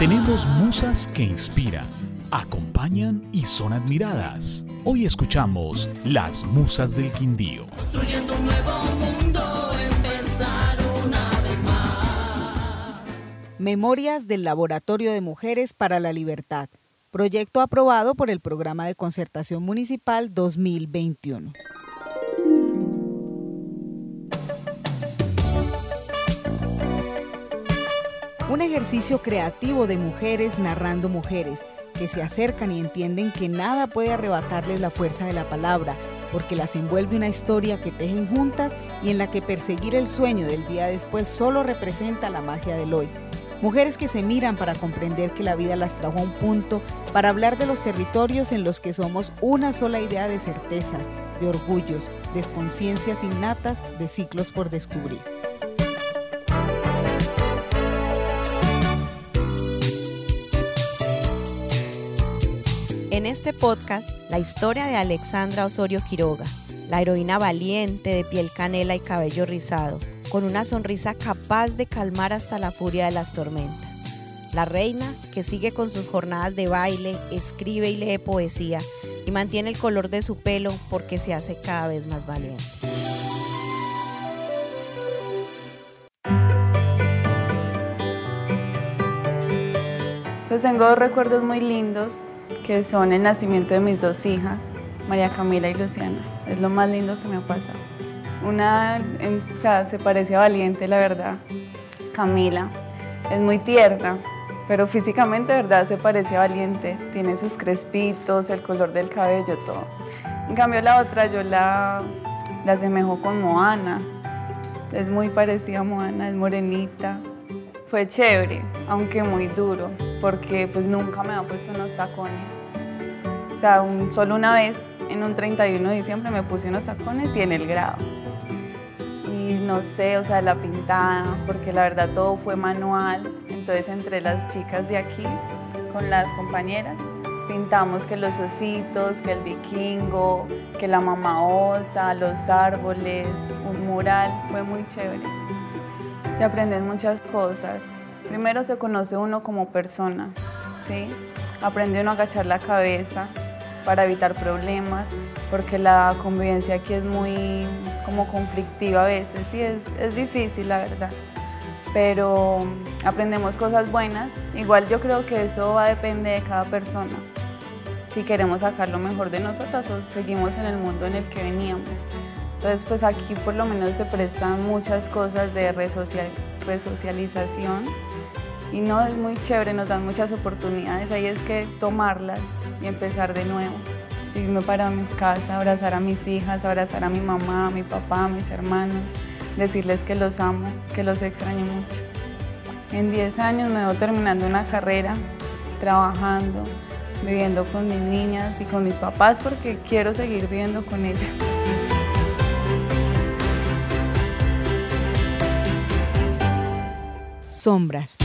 Tenemos musas que inspiran, acompañan y son admiradas. Hoy escuchamos Las Musas del Quindío. Construyendo un nuevo mundo, empezar una vez más. Memorias del Laboratorio de Mujeres para la Libertad. Proyecto aprobado por el Programa de Concertación Municipal 2021. Un ejercicio creativo de mujeres narrando mujeres que se acercan y entienden que nada puede arrebatarles la fuerza de la palabra, porque las envuelve una historia que tejen juntas y en la que perseguir el sueño del día después solo representa la magia del hoy. Mujeres que se miran para comprender que la vida las trajo a un punto, para hablar de los territorios en los que somos una sola idea de certezas, de orgullos, de conciencias innatas, de ciclos por descubrir. En este podcast, la historia de Alexandra Osorio Quiroga, la heroína valiente de piel canela y cabello rizado, con una sonrisa capaz de calmar hasta la furia de las tormentas. La reina que sigue con sus jornadas de baile, escribe y lee poesía y mantiene el color de su pelo porque se hace cada vez más valiente. Pues tengo dos recuerdos muy lindos que son el nacimiento de mis dos hijas, María Camila y Luciana. Es lo más lindo que me ha pasado. Una en- o sea, se parece a valiente, la verdad. Camila es muy tierna, pero físicamente, verdad, se parece a valiente. Tiene sus crespitos, el color del cabello, todo. En cambio, la otra yo la, la asemejo con Moana. Es muy parecida a Moana, es morenita. Fue chévere, aunque muy duro, porque pues nunca me había puesto unos tacones. O sea, solo una vez, en un 31 de diciembre, me puse unos tacones y en el grado. Y no sé, o sea, la pintada, porque la verdad todo fue manual. Entonces, entre las chicas de aquí, con las compañeras, pintamos que los ositos, que el vikingo, que la mamá osa, los árboles, un mural, fue muy chévere se aprenden muchas cosas. Primero se conoce uno como persona, ¿sí? Aprende uno a agachar la cabeza para evitar problemas, porque la convivencia aquí es muy como conflictiva a veces, sí, es, es difícil la verdad. Pero aprendemos cosas buenas. Igual yo creo que eso va a depender de cada persona. Si queremos sacar lo mejor de nosotras o seguimos en el mundo en el que veníamos. Entonces, pues aquí por lo menos se prestan muchas cosas de resocial- resocialización y no es muy chévere, nos dan muchas oportunidades, ahí es que tomarlas y empezar de nuevo. Irme para mi casa, abrazar a mis hijas, abrazar a mi mamá, a mi papá, a mis hermanos, decirles que los amo, que los extraño mucho. En 10 años me veo terminando una carrera, trabajando, viviendo con mis niñas y con mis papás porque quiero seguir viviendo con ellas. Sombras.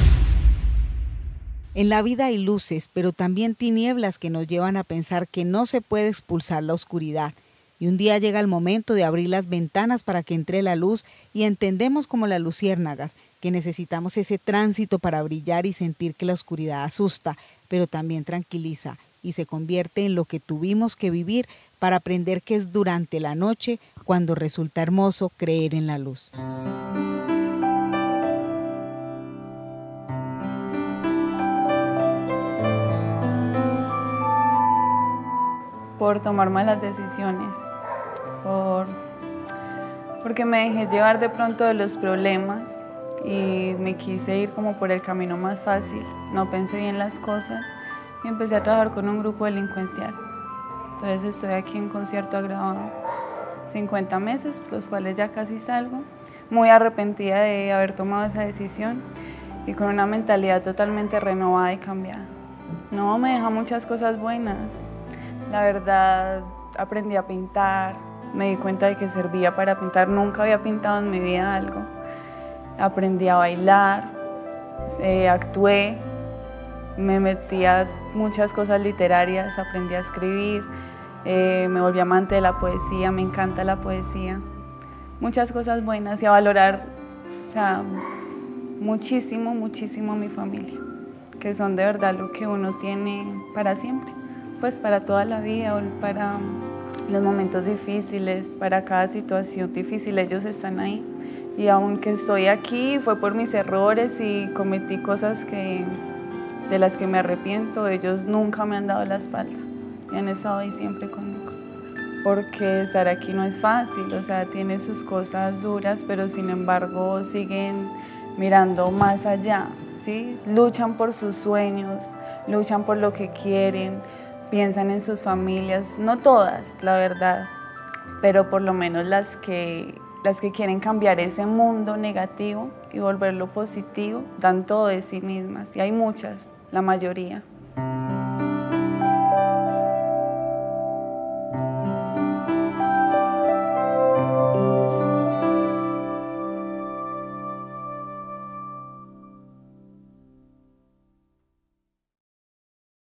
En la vida hay luces, pero también tinieblas que nos llevan a pensar que no se puede expulsar la oscuridad. Y un día llega el momento de abrir las ventanas para que entre la luz y entendemos como las luciérnagas que necesitamos ese tránsito para brillar y sentir que la oscuridad asusta, pero también tranquiliza y se convierte en lo que tuvimos que vivir para aprender que es durante la noche cuando resulta hermoso creer en la luz. Por tomar malas decisiones, por, porque me dejé llevar de pronto de los problemas y me quise ir como por el camino más fácil, no pensé bien las cosas y empecé a trabajar con un grupo delincuencial. Entonces estoy aquí en concierto agravado 50 meses, los cuales ya casi salgo, muy arrepentida de haber tomado esa decisión y con una mentalidad totalmente renovada y cambiada. No, me deja muchas cosas buenas. La verdad, aprendí a pintar, me di cuenta de que servía para pintar, nunca había pintado en mi vida algo. Aprendí a bailar, eh, actué, me metí a muchas cosas literarias, aprendí a escribir, eh, me volví amante de la poesía, me encanta la poesía. Muchas cosas buenas y a valorar, o sea, muchísimo, muchísimo mi familia, que son de verdad lo que uno tiene para siempre, pues para toda la vida para los momentos difíciles, para cada situación difícil, ellos están ahí. Y aunque estoy aquí, fue por mis errores y cometí cosas que, de las que me arrepiento, ellos nunca me han dado la espalda y han estado ahí siempre conmigo. Porque estar aquí no es fácil, o sea, tiene sus cosas duras, pero sin embargo siguen mirando más allá, ¿sí? Luchan por sus sueños, luchan por lo que quieren, piensan en sus familias, no todas, la verdad, pero por lo menos las que, las que quieren cambiar ese mundo negativo y volverlo positivo, dan todo de sí mismas, y hay muchas, la mayoría.